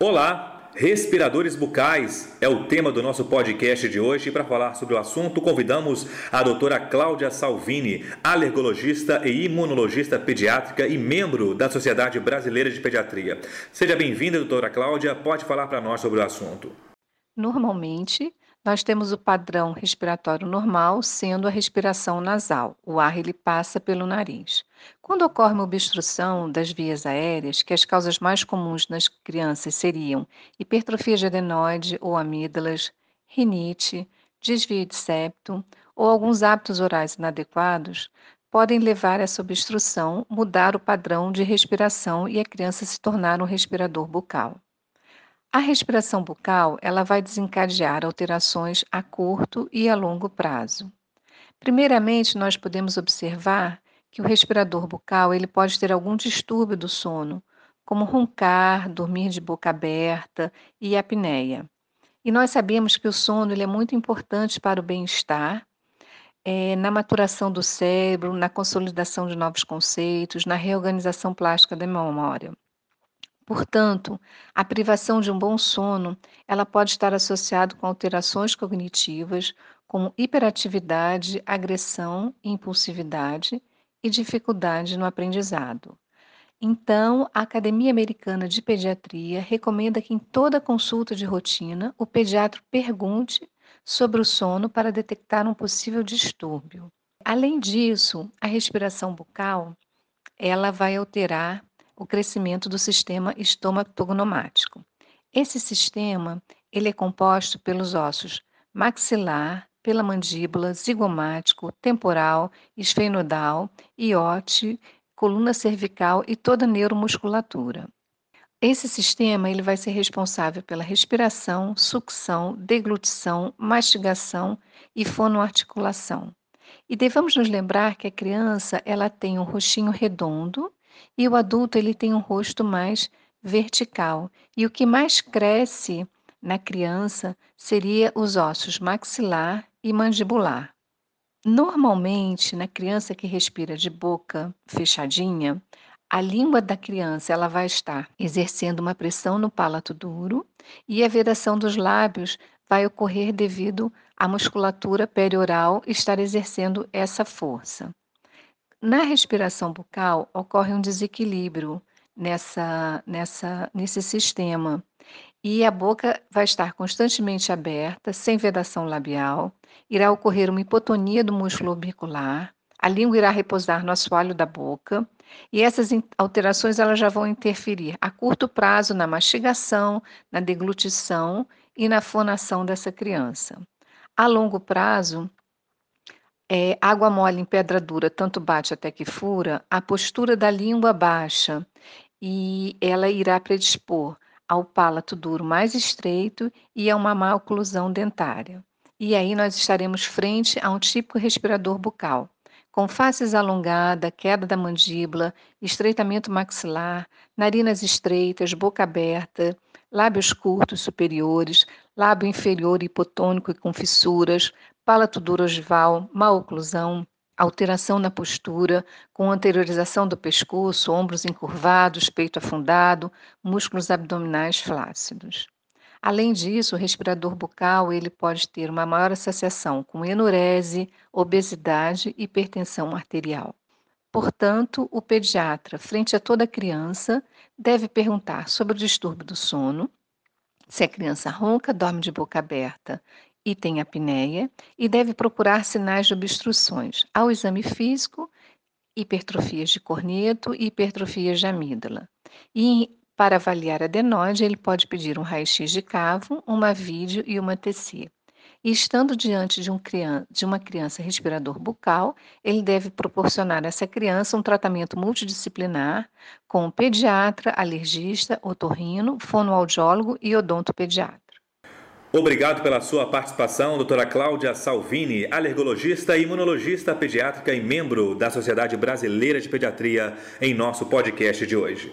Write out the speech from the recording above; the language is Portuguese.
Olá, respiradores bucais é o tema do nosso podcast de hoje. E para falar sobre o assunto, convidamos a doutora Cláudia Salvini, alergologista e imunologista pediátrica e membro da Sociedade Brasileira de Pediatria. Seja bem-vinda, doutora Cláudia. Pode falar para nós sobre o assunto. Normalmente, nós temos o padrão respiratório normal, sendo a respiração nasal. O ar ele passa pelo nariz. Quando ocorre uma obstrução das vias aéreas, que as causas mais comuns nas crianças seriam hipertrofia de adenoide ou amígdalas, rinite, desvio de septo ou alguns hábitos orais inadequados, podem levar essa obstrução, mudar o padrão de respiração e a criança se tornar um respirador bucal. A respiração bucal, ela vai desencadear alterações a curto e a longo prazo. Primeiramente, nós podemos observar que o respirador bucal, ele pode ter algum distúrbio do sono, como roncar, dormir de boca aberta e apneia. E nós sabemos que o sono ele é muito importante para o bem-estar, é, na maturação do cérebro, na consolidação de novos conceitos, na reorganização plástica da memória. Portanto, a privação de um bom sono, ela pode estar associada com alterações cognitivas, como hiperatividade, agressão, impulsividade e dificuldade no aprendizado. Então, a Academia Americana de Pediatria recomenda que em toda consulta de rotina, o pediatra pergunte sobre o sono para detectar um possível distúrbio. Além disso, a respiração bucal, ela vai alterar o crescimento do sistema estomatognomático. Esse sistema ele é composto pelos ossos maxilar, pela mandíbula, zigomático, temporal, esfenodal, iote, coluna cervical e toda a neuromusculatura. Esse sistema ele vai ser responsável pela respiração, sucção, deglutição, mastigação e fonoarticulação. E devemos nos lembrar que a criança ela tem um rostinho redondo e o adulto ele tem um rosto mais vertical. E o que mais cresce na criança seria os ossos maxilar e mandibular. Normalmente, na criança que respira de boca fechadinha, a língua da criança ela vai estar exercendo uma pressão no palato duro e a vedação dos lábios vai ocorrer devido à musculatura perioral estar exercendo essa força. Na respiração bucal ocorre um desequilíbrio nessa, nessa, nesse sistema. E a boca vai estar constantemente aberta, sem vedação labial, irá ocorrer uma hipotonia do músculo orbicular, a língua irá repousar no assoalho da boca. E essas alterações elas já vão interferir a curto prazo na mastigação, na deglutição e na fonação dessa criança. A longo prazo, é, água mole em pedra dura, tanto bate até que fura, a postura da língua baixa e ela irá predispor ao palato duro mais estreito e a uma má oclusão dentária. E aí nós estaremos frente a um típico respirador bucal, com faces alongada, queda da mandíbula, estreitamento maxilar, narinas estreitas, boca aberta, lábios curtos superiores, lábio inferior hipotônico e com fissuras, palato ogival, má oclusão, alteração na postura, com anteriorização do pescoço, ombros encurvados, peito afundado, músculos abdominais flácidos. Além disso, o respirador bucal ele pode ter uma maior associação com enurese, obesidade e hipertensão arterial. Portanto, o pediatra, frente a toda criança, deve perguntar sobre o distúrbio do sono, se a criança ronca, dorme de boca aberta e tem apneia e deve procurar sinais de obstruções ao exame físico, hipertrofias de corneto e hipertrofias de amígdala. E para avaliar a adenoide, ele pode pedir um raio-x de cavo, uma vídeo e uma TC. E estando diante de, um criança, de, uma criança respirador bucal, ele deve proporcionar a essa criança um tratamento multidisciplinar com pediatra, alergista, otorrino, fonoaudiólogo e odontopediatra. Obrigado pela sua participação, doutora Cláudia Salvini, alergologista imunologista pediátrica e membro da Sociedade Brasileira de Pediatria, em nosso podcast de hoje.